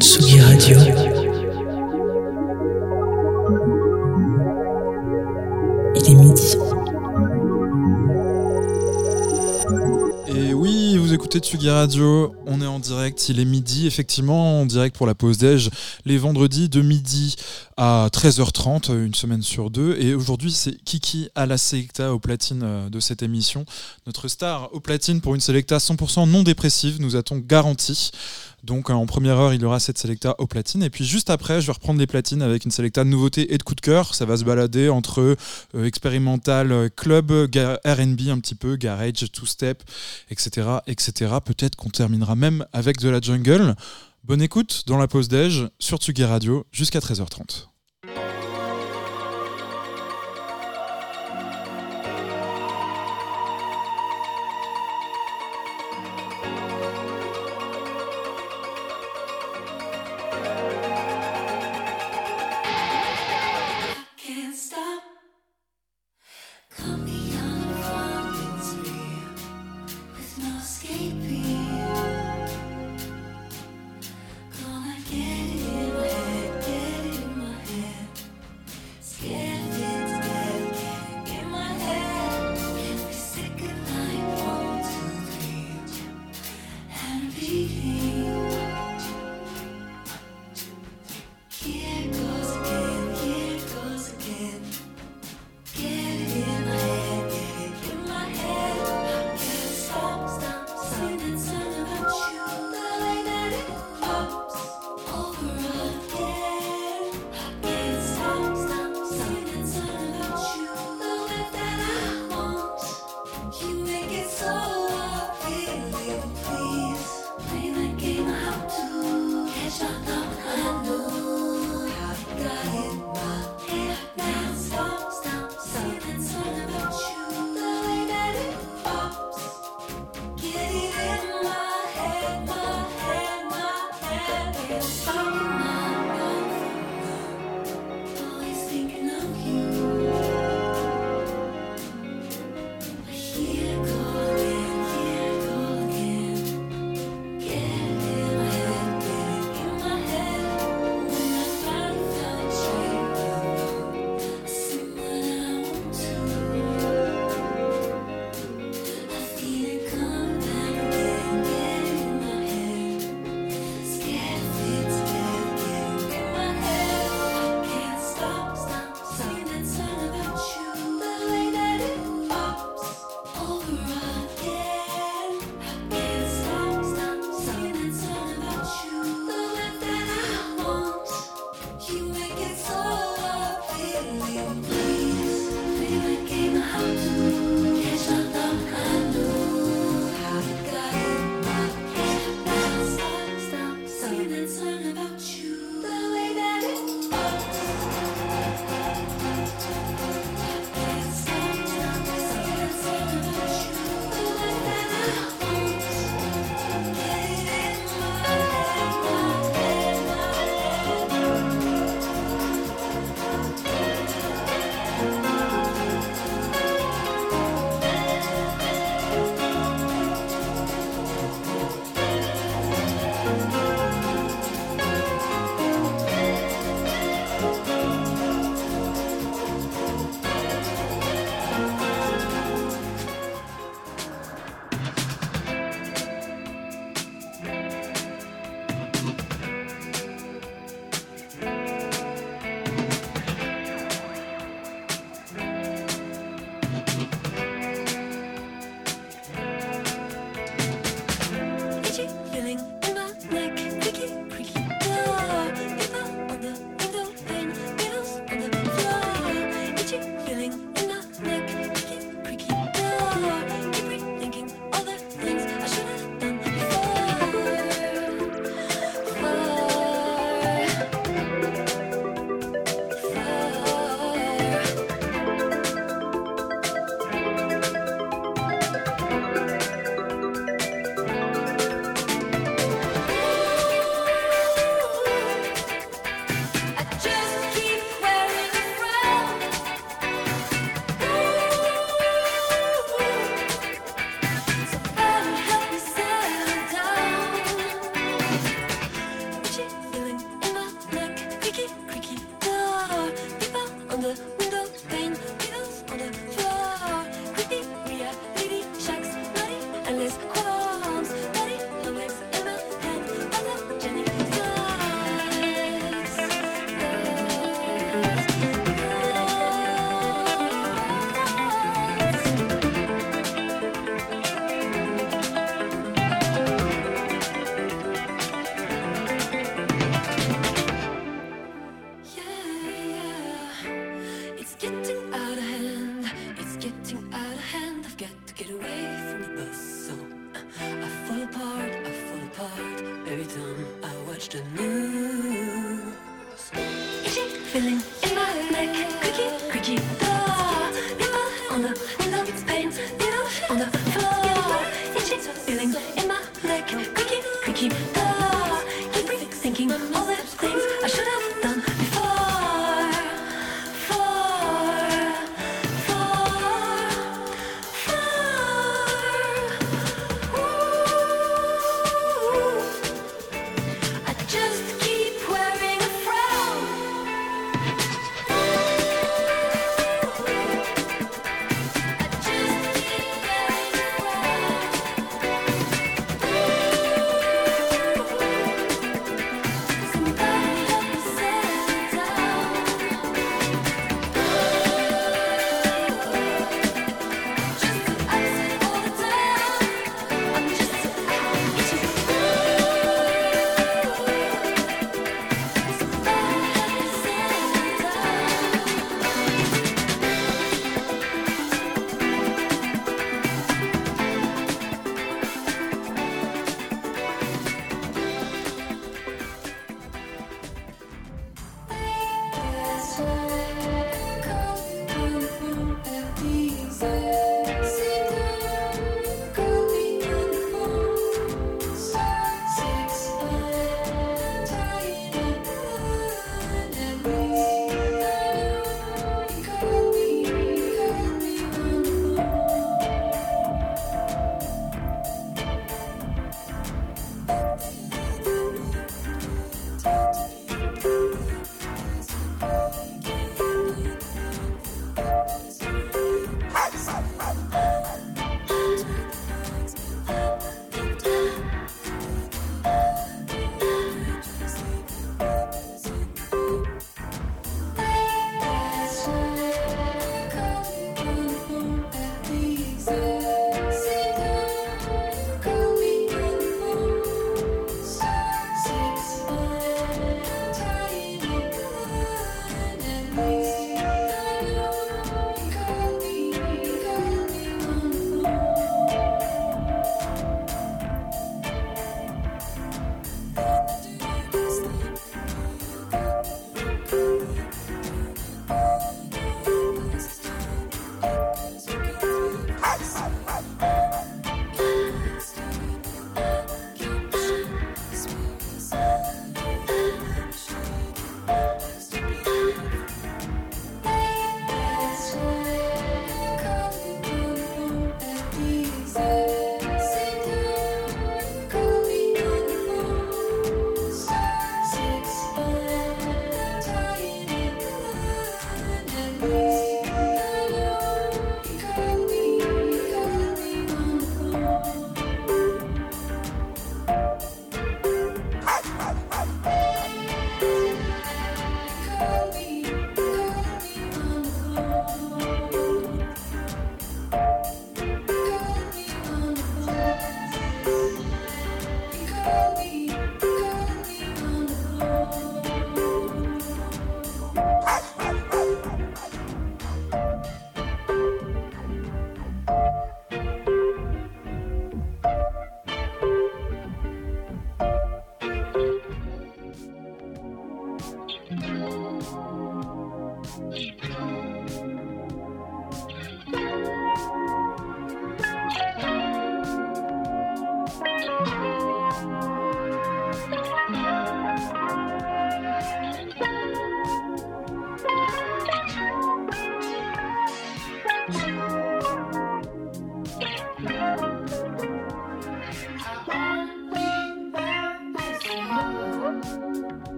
Tsugi Radio. Il est midi. Et oui, vous écoutez Tsugi Radio, on est en direct, il est midi, effectivement, en direct pour la pause déj, les vendredis de midi à 13h30, une semaine sur deux. Et aujourd'hui, c'est Kiki à la Selecta au platine euh, de cette émission. Notre star au platine pour une Selecta 100% non dépressive, nous a-t-on garanti. Donc en première heure, il y aura cette Selecta au platine. Et puis juste après, je vais reprendre les platines avec une Selecta de nouveautés et de coup de cœur. Ça va se balader entre euh, expérimental, euh, club, RB un petit peu, garage, two-step, etc. etc. Peut-être qu'on terminera même avec de la jungle. Bonne écoute dans la pause déj sur Tsugi Radio jusqu'à 13h30.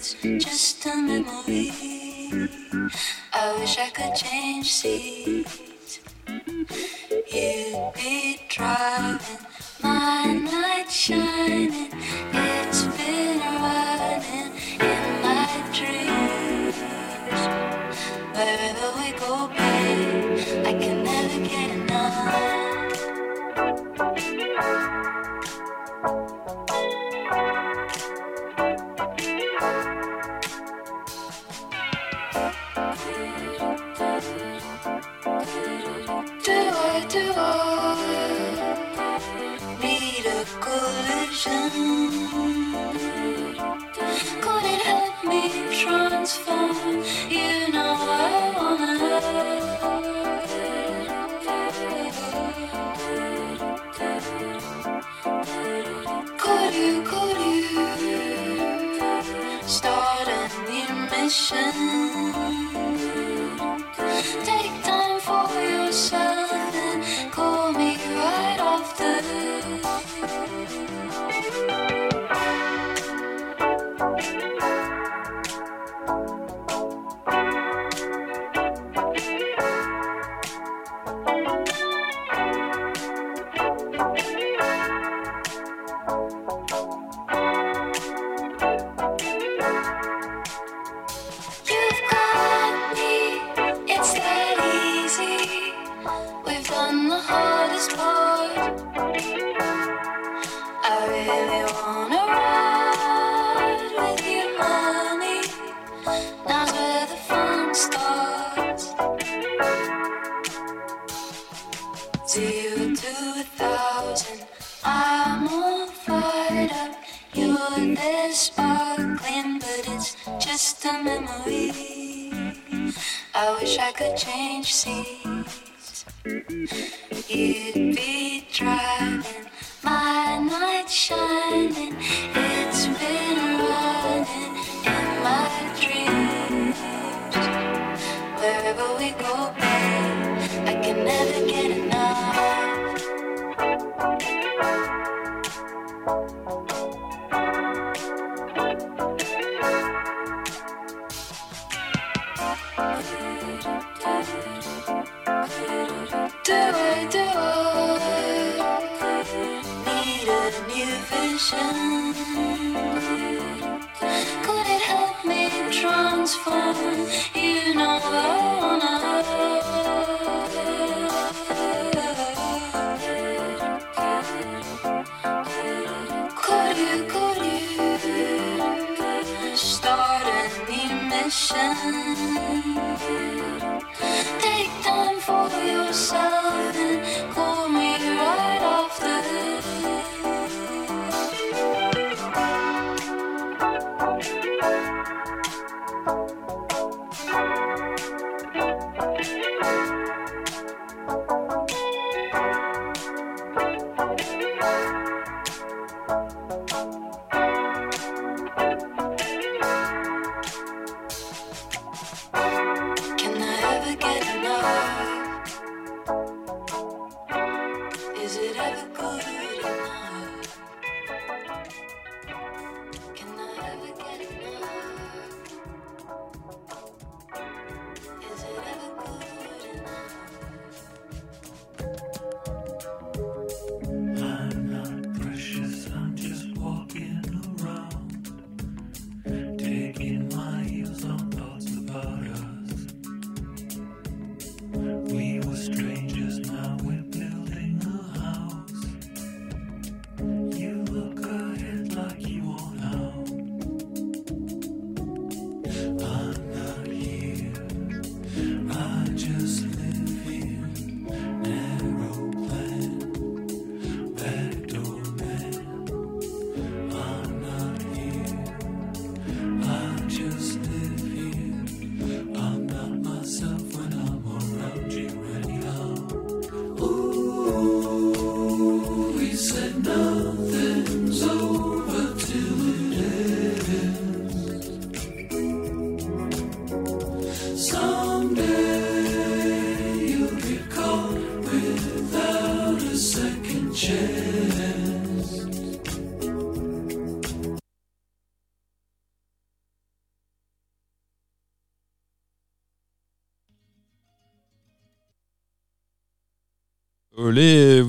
it's just a memory.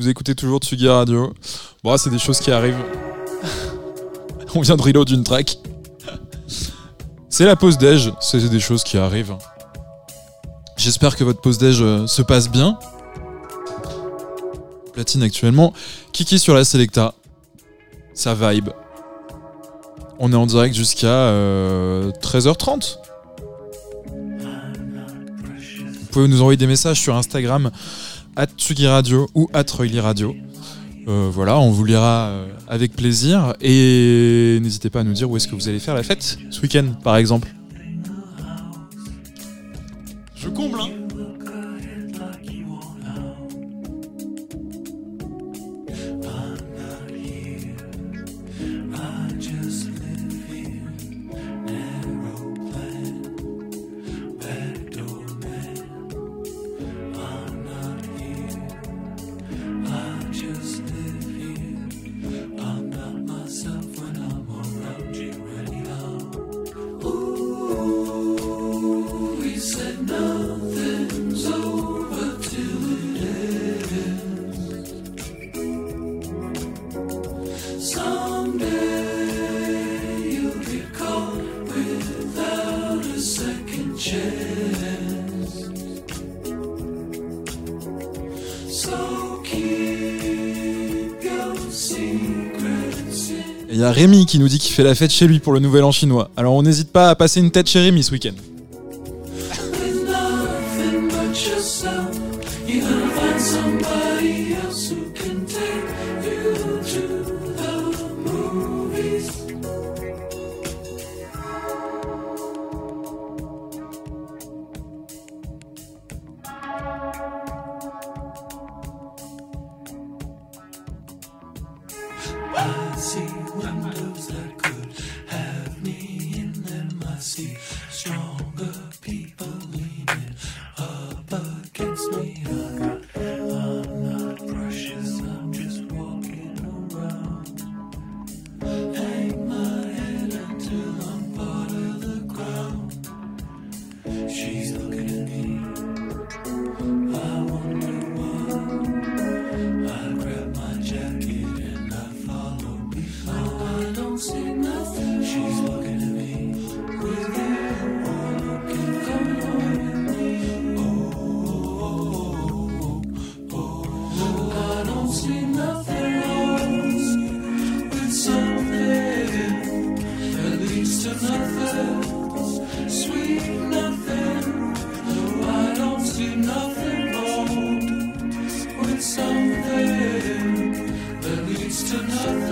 Vous écoutez toujours Tsugi Radio. Bon, c'est des choses qui arrivent. On vient de reload d'une track. C'est la pause déj, c'est des choses qui arrivent. J'espère que votre pause déj euh, se passe bien. Platine actuellement. Kiki sur la Selecta. Ça vibe. On est en direct jusqu'à euh, 13h30. Vous pouvez nous envoyer des messages sur Instagram at Tsugi Radio ou at Roily Radio. Euh, voilà, on vous lira euh, avec plaisir et n'hésitez pas à nous dire où est-ce que vous allez faire la fête ce week-end, par exemple. Je comble, hein fait la fête chez lui pour le nouvel an chinois. Alors on n'hésite pas à passer une tête chez Rémi ce week-end. Something that leads to nothing.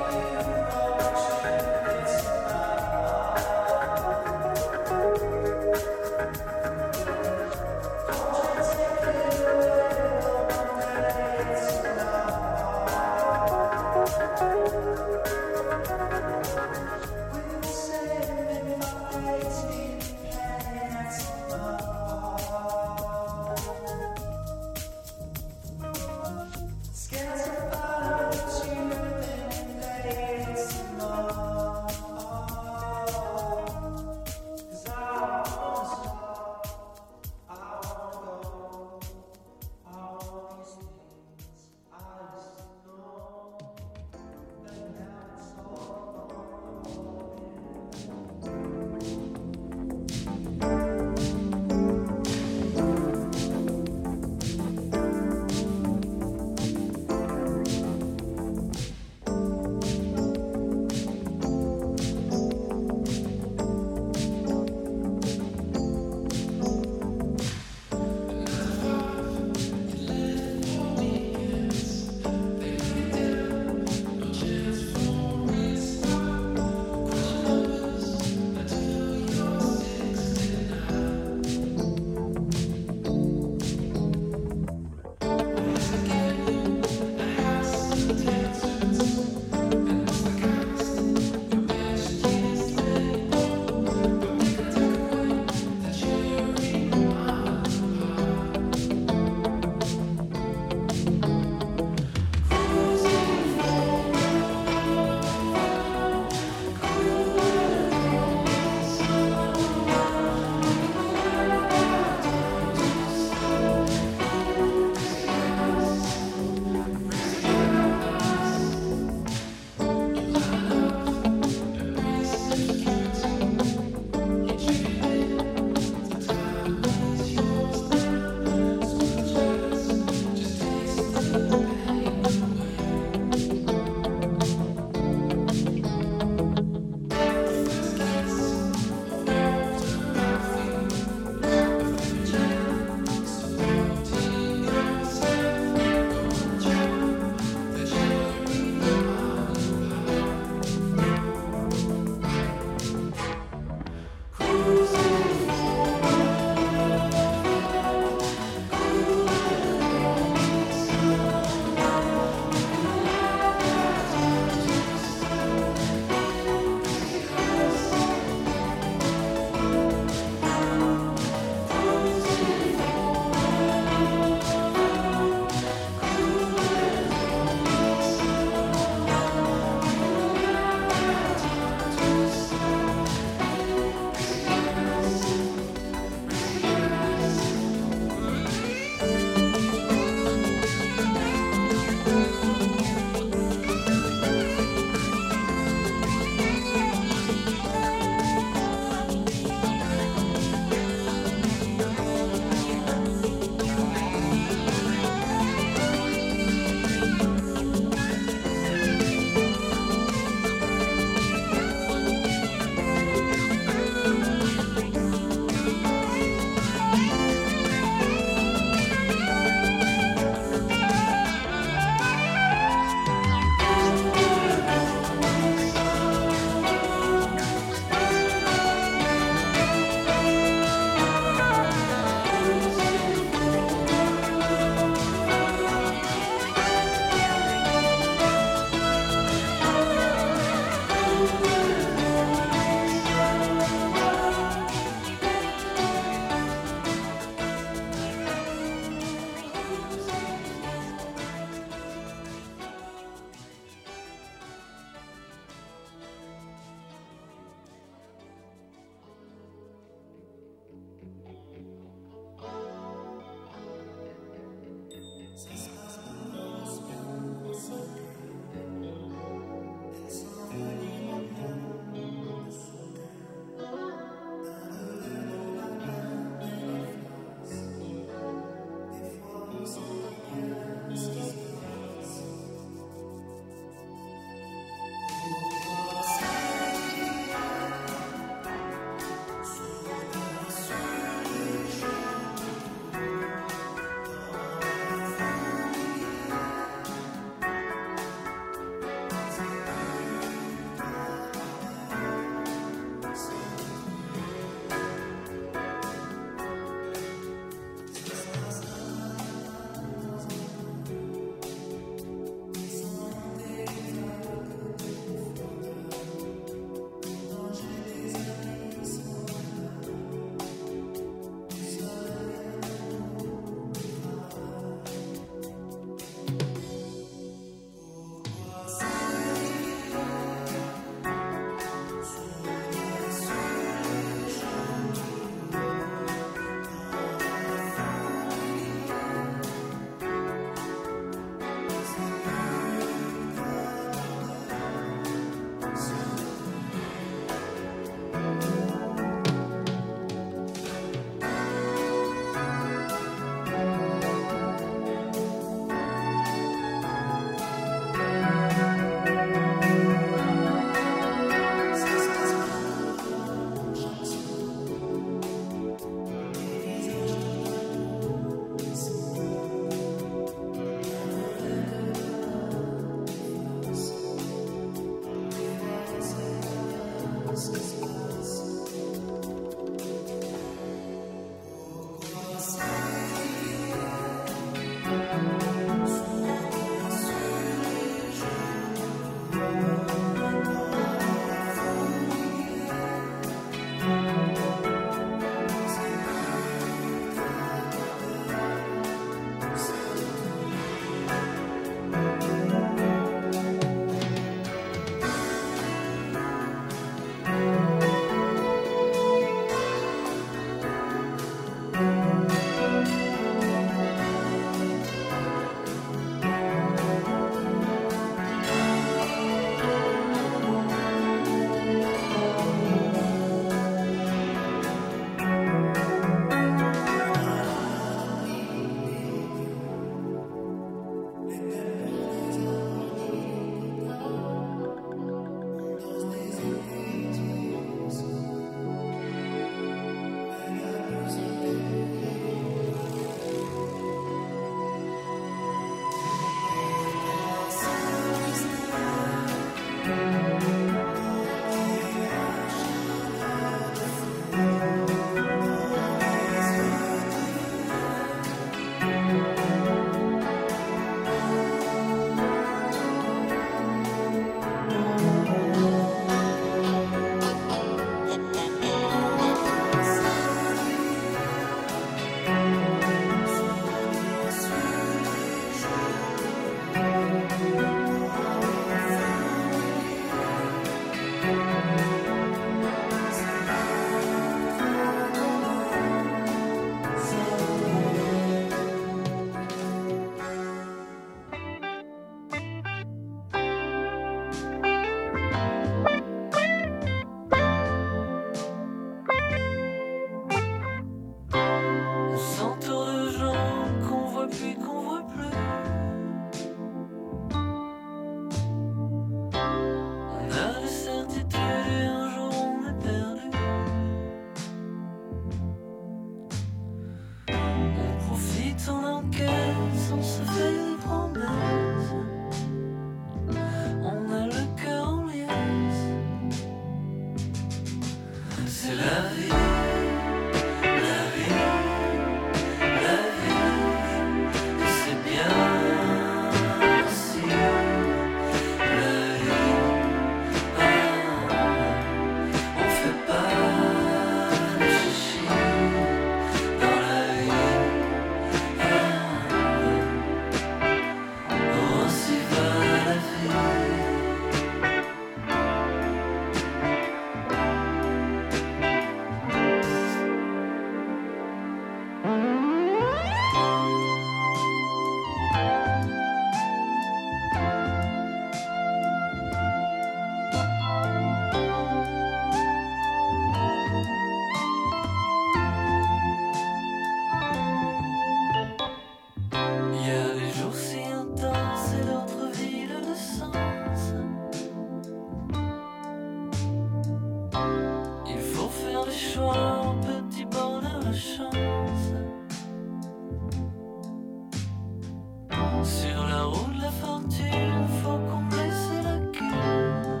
Sur la roue de la fortune, faut combler ses lacunes.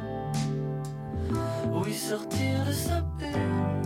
Oui, sortir de sa bulle.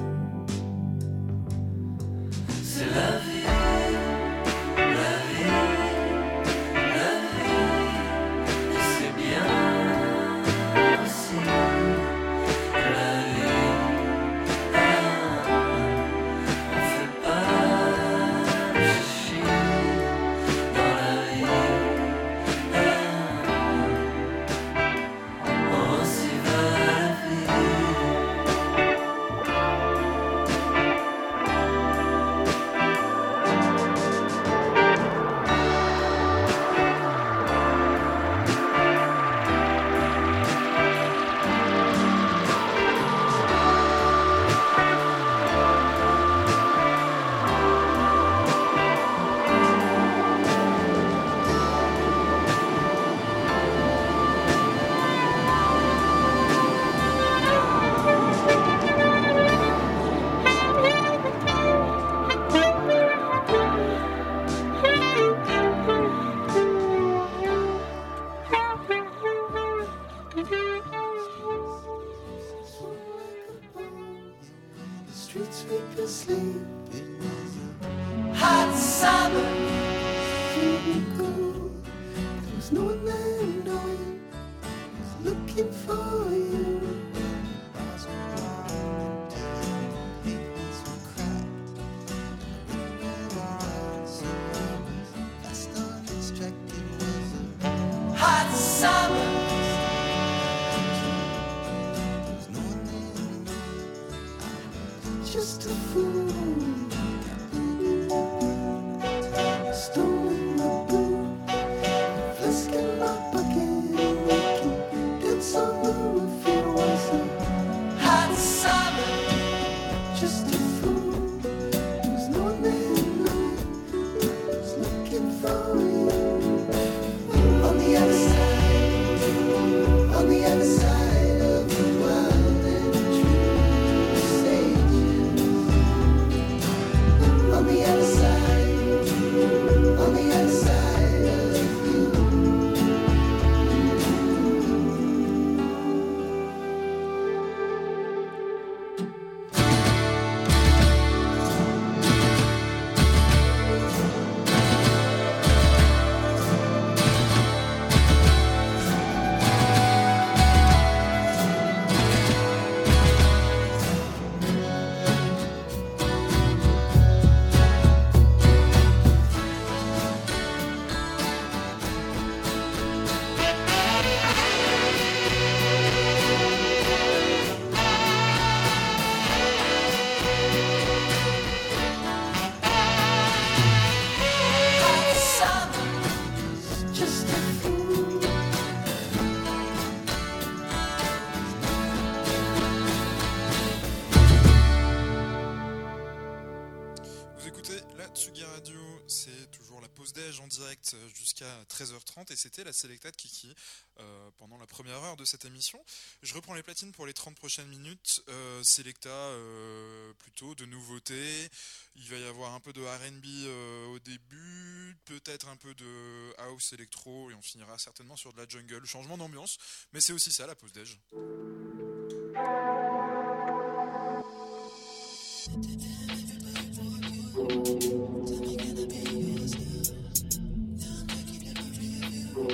La Selecta de Kiki euh, pendant la première heure de cette émission. Je reprends les platines pour les 30 prochaines minutes. Euh, Selecta euh, plutôt de nouveautés. Il va y avoir un peu de RB au début, peut-être un peu de house électro et on finira certainement sur de la jungle. Changement d'ambiance, mais c'est aussi ça la pause déj.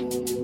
Thank you.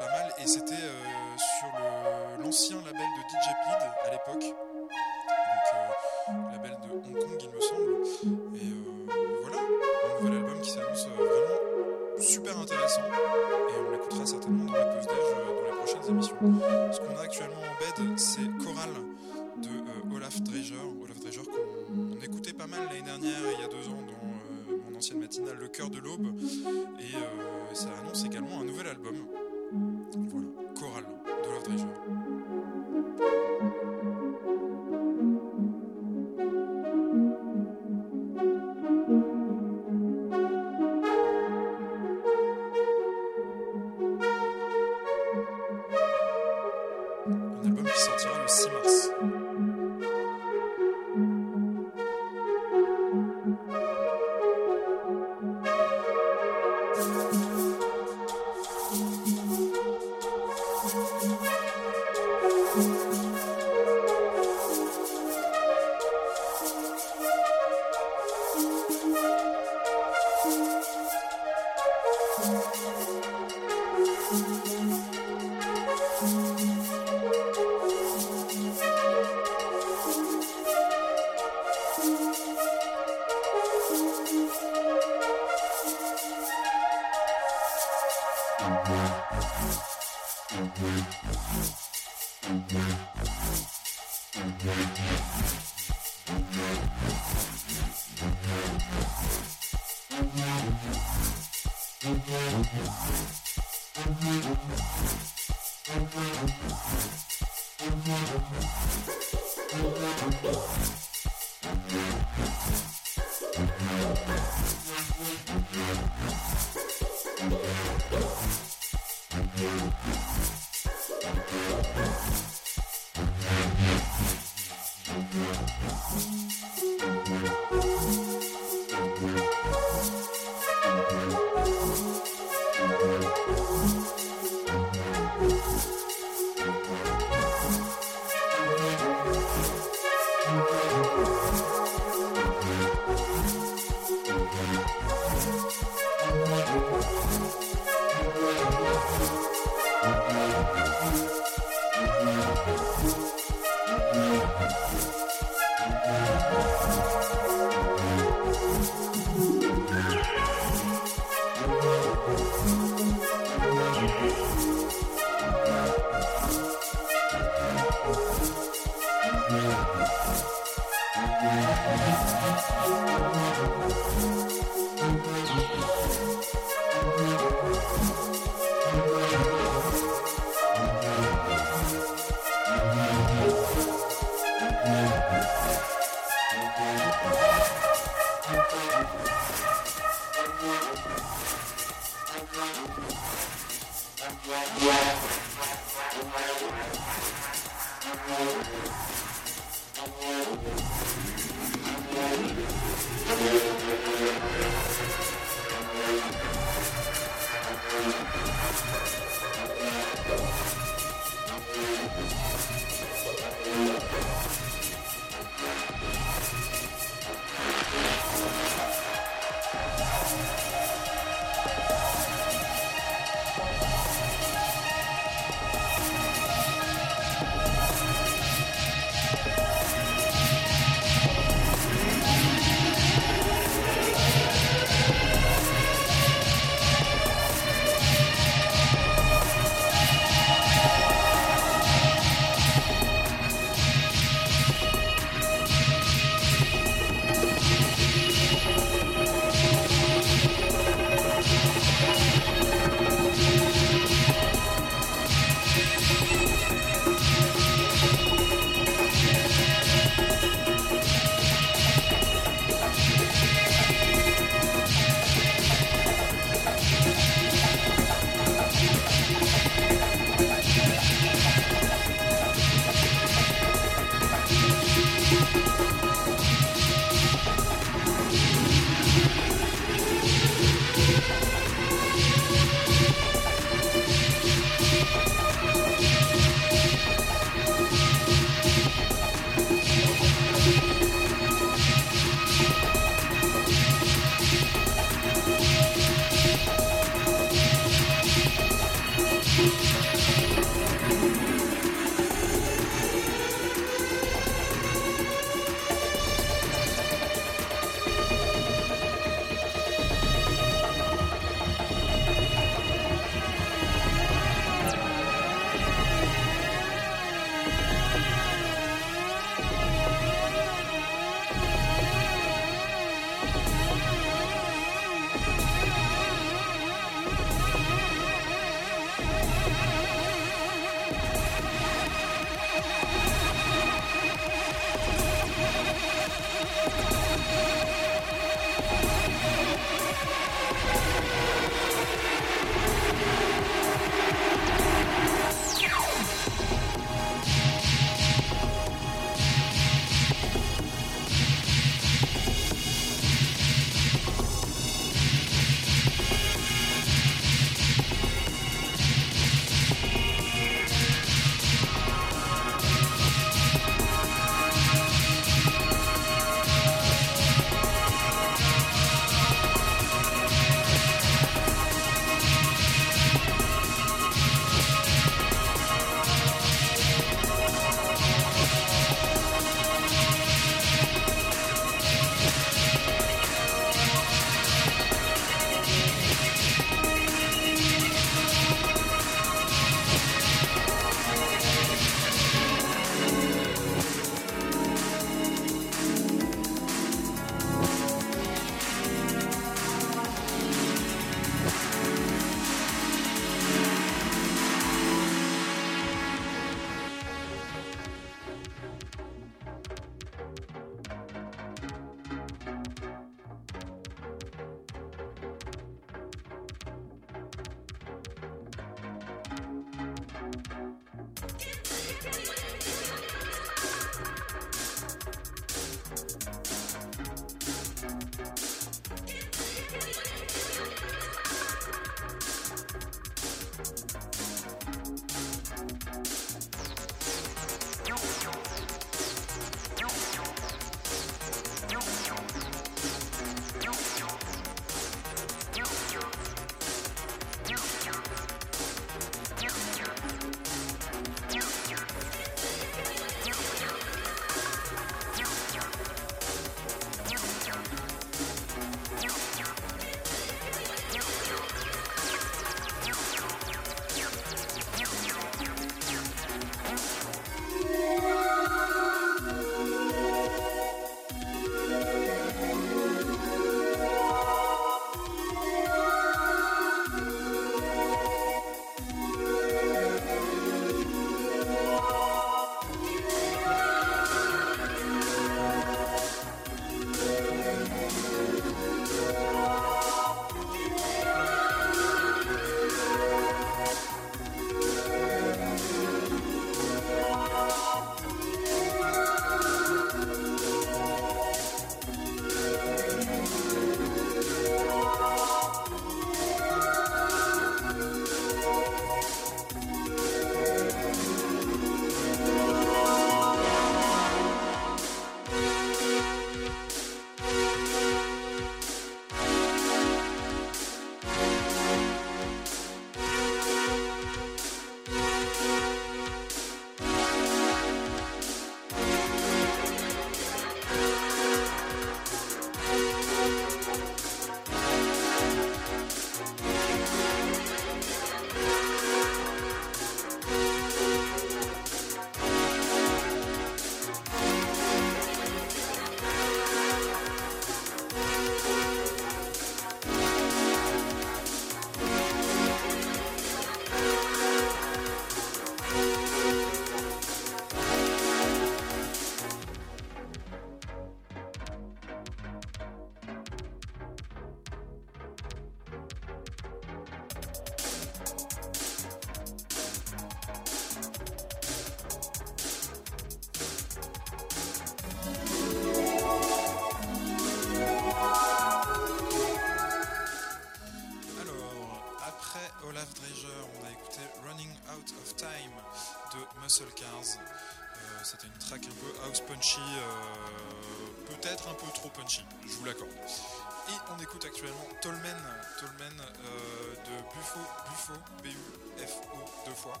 Écoute actuellement Tolmen, Tolmen euh, de Buffo, Buffo, B-U-F-O, deux fois.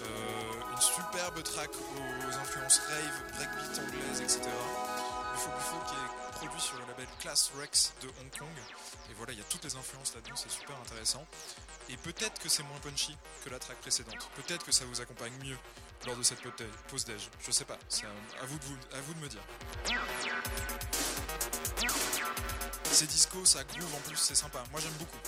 Euh, une superbe track aux influences rave, breakbeat anglaise, etc. Buffo Buffo qui est produit sur le label Class Rex de Hong Kong. Et voilà, il y a toutes les influences là-dedans, c'est super intéressant. Et peut-être que c'est moins punchy que la track précédente. Peut-être que ça vous accompagne mieux lors de cette pause déj. Je sais pas, c'est à, vous, à vous de me dire. C'est disco, ça groove en plus, c'est sympa. Moi j'aime beaucoup.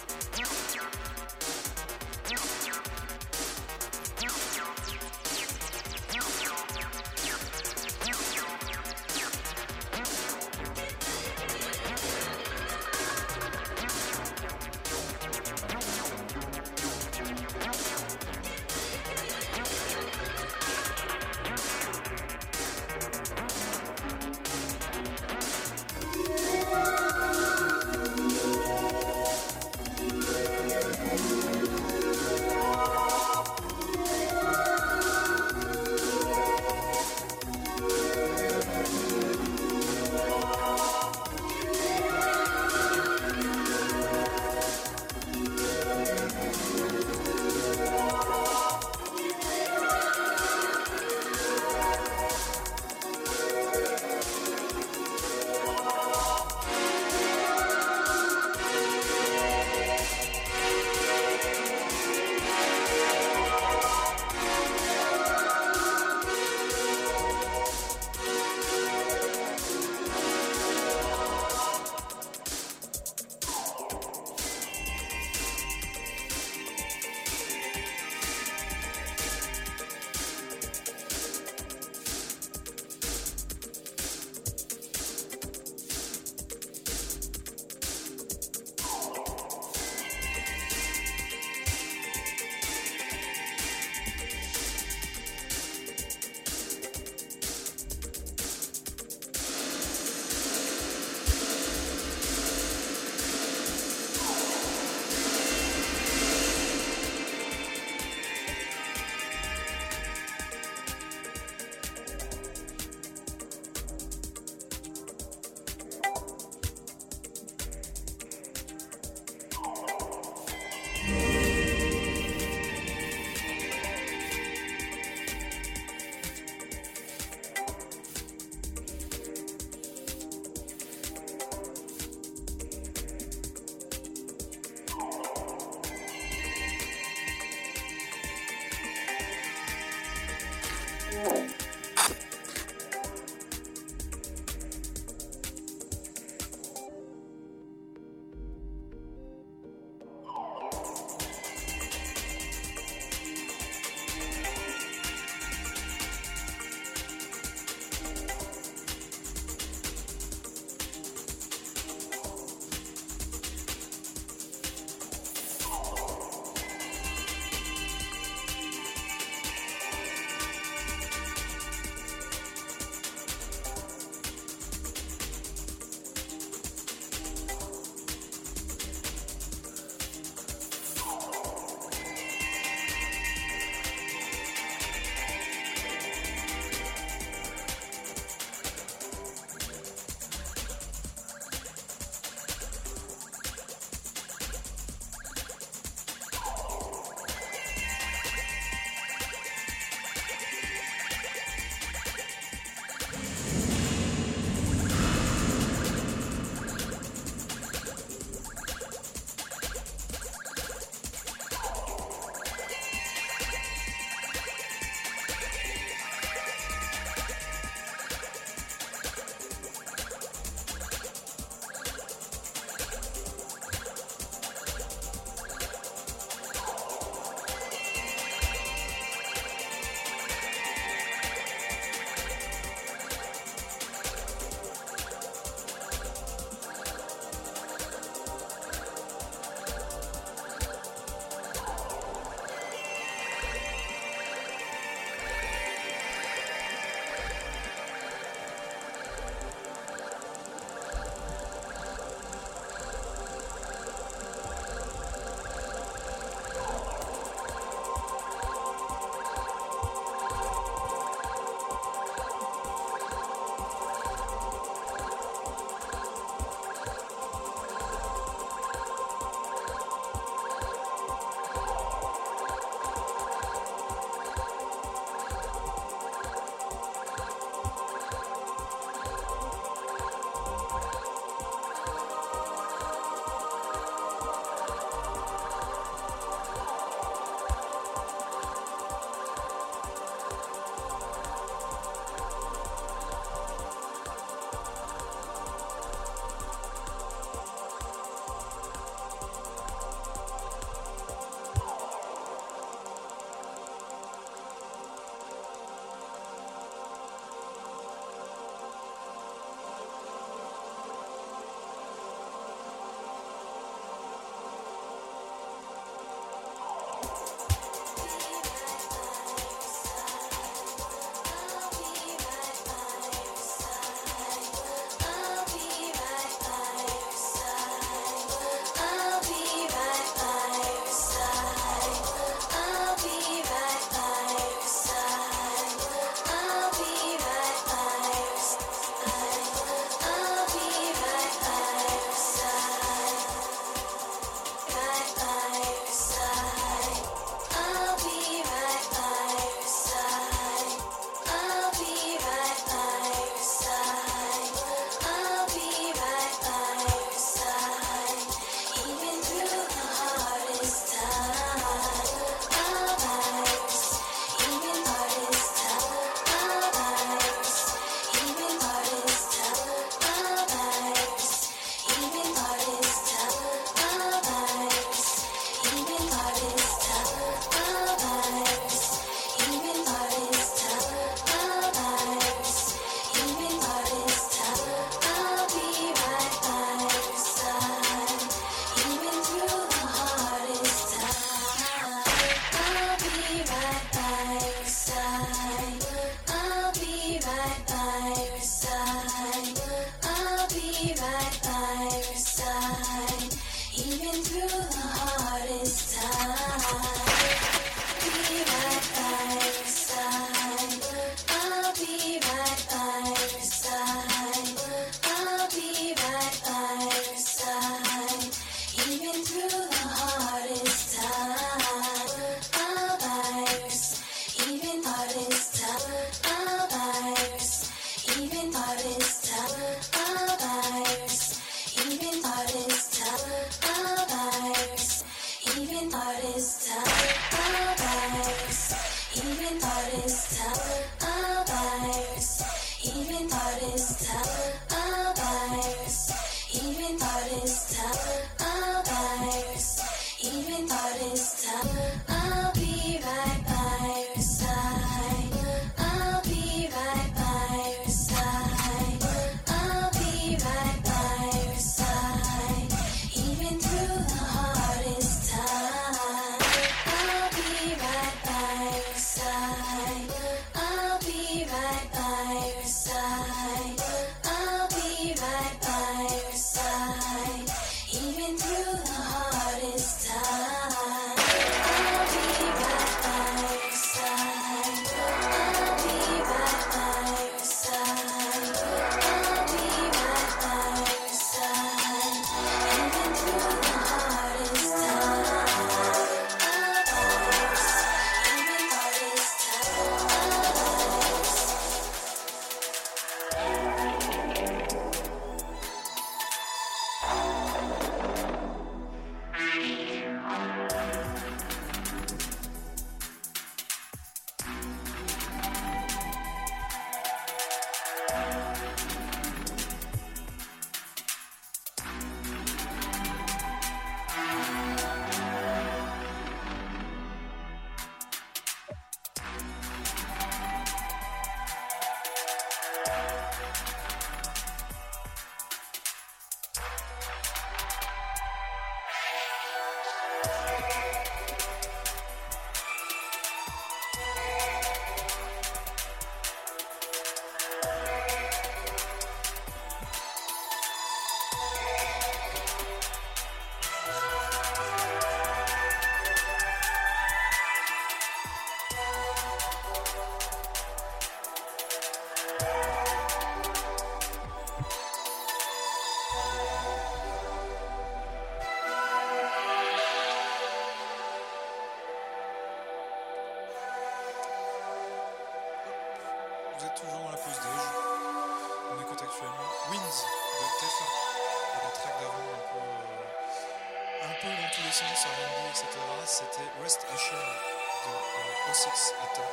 Bye. O6 Atom.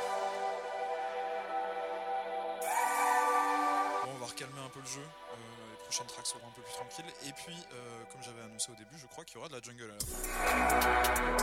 Bon, on va recalmer un peu le jeu. euh, les prochaines tracks seront un peu plus tranquilles. Et puis, euh, comme j'avais annoncé au début, je crois qu'il y aura de la jungle à la fin.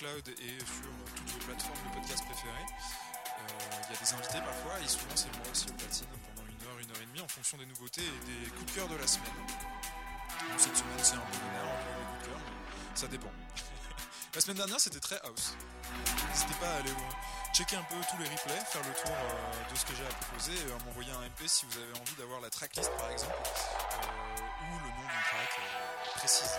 Et sur toutes vos plateformes de podcast préférées. Euh, Il y a des invités parfois et souvent c'est moi aussi au platine pendant une heure, une heure et demie en fonction des nouveautés et des coups de cœur de la semaine. Cette semaine c'est un peu lunaire les coups de cœur, mais ça dépend. la semaine dernière c'était très house. N'hésitez pas à aller euh, checker un peu tous les replays, faire le tour euh, de ce que j'ai à proposer, à m'envoyer un MP si vous avez envie d'avoir la tracklist par exemple, ou le nom d'une track précise.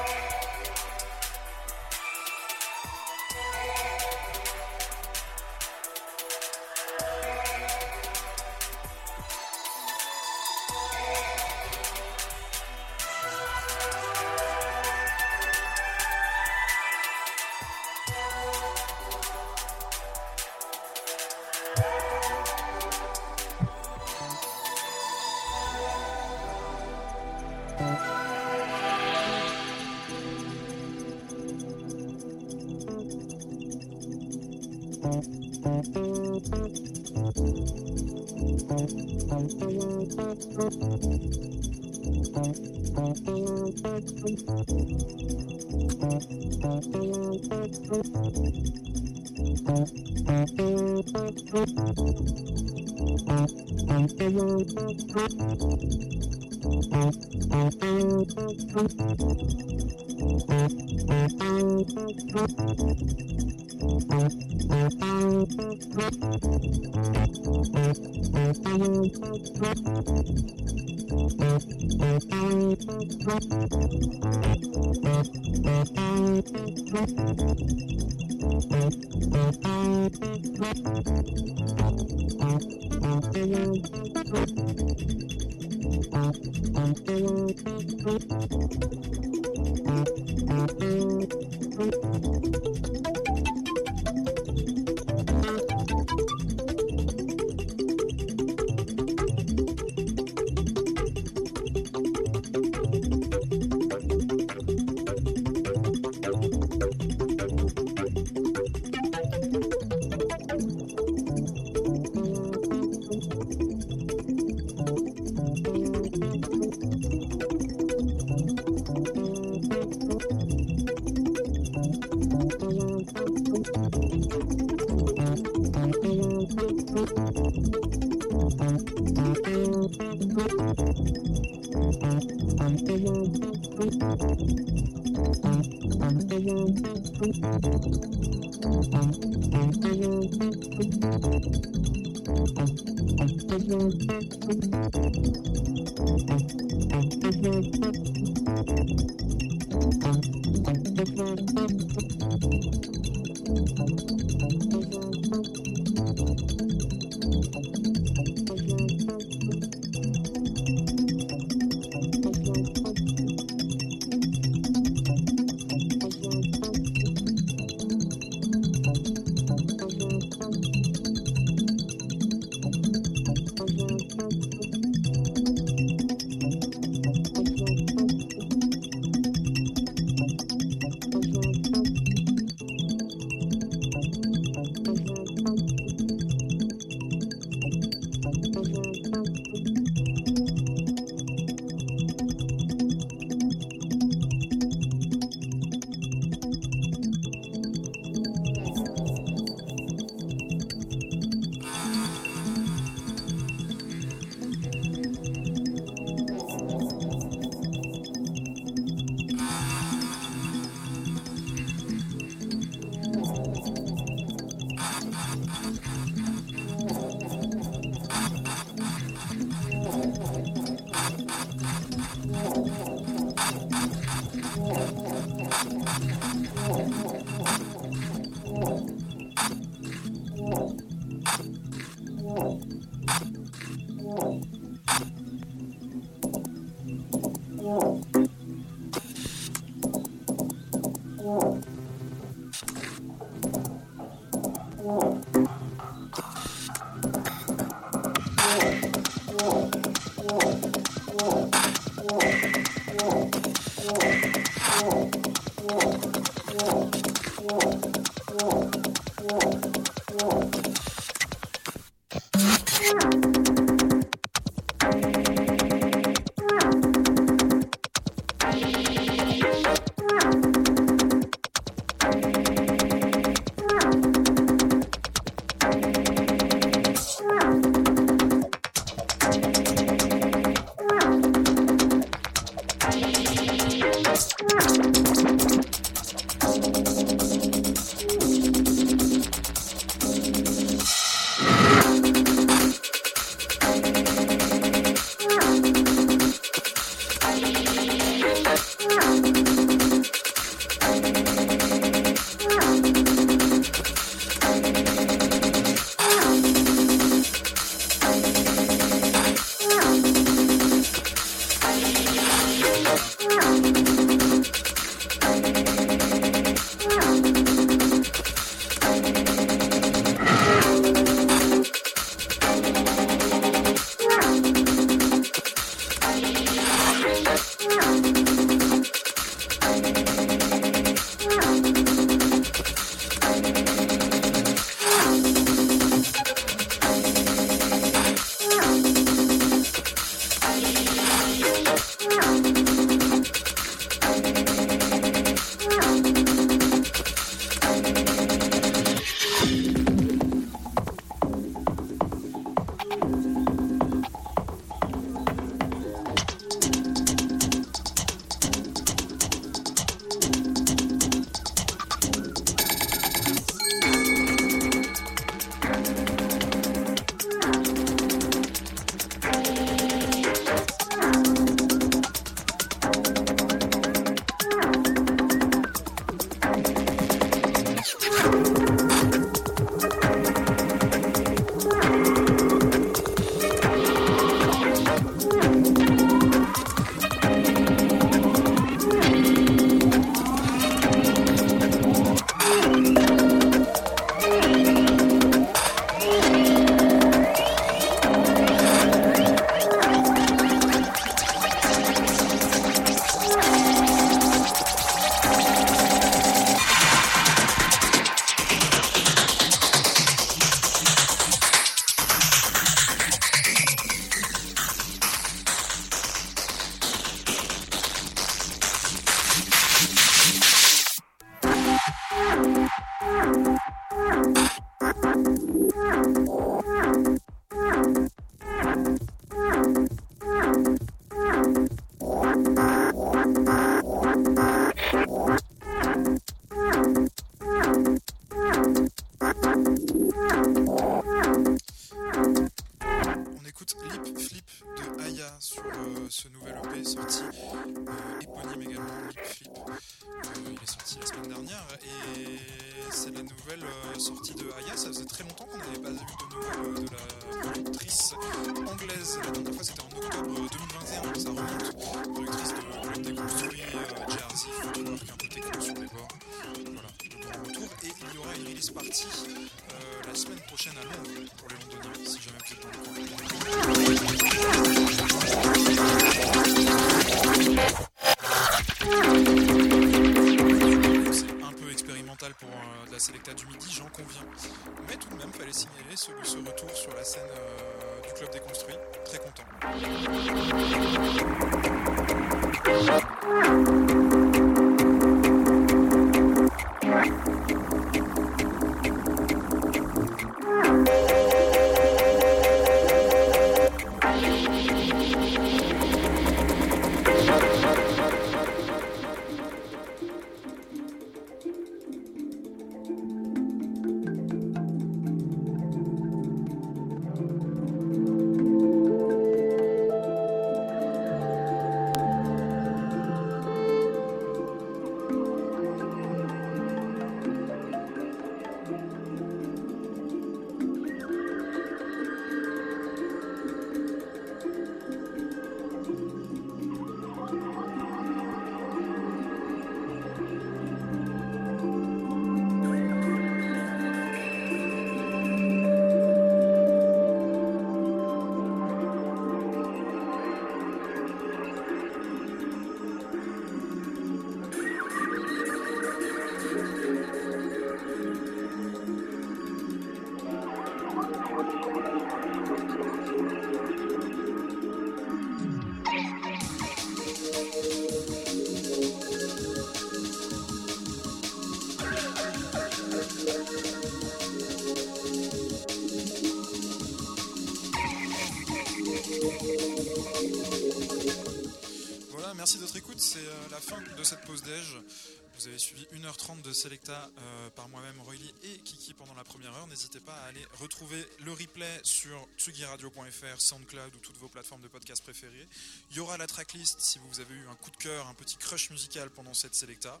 Vous avez suivi 1h30 de Selecta euh, par moi-même, Royly et Kiki pendant la première heure. N'hésitez pas à aller retrouver le replay sur tsugiradio.fr, Soundcloud ou toutes vos plateformes de podcast préférées. Il y aura la tracklist si vous avez eu un coup de cœur, un petit crush musical pendant cette Selecta.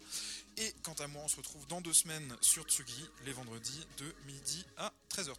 Et quant à moi, on se retrouve dans deux semaines sur Tsugi, les vendredis de midi à 13h30.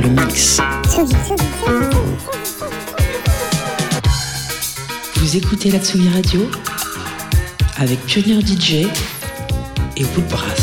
Le mix. Vous écoutez la Tsugi Radio avec Pionnier DJ et Woodbrass.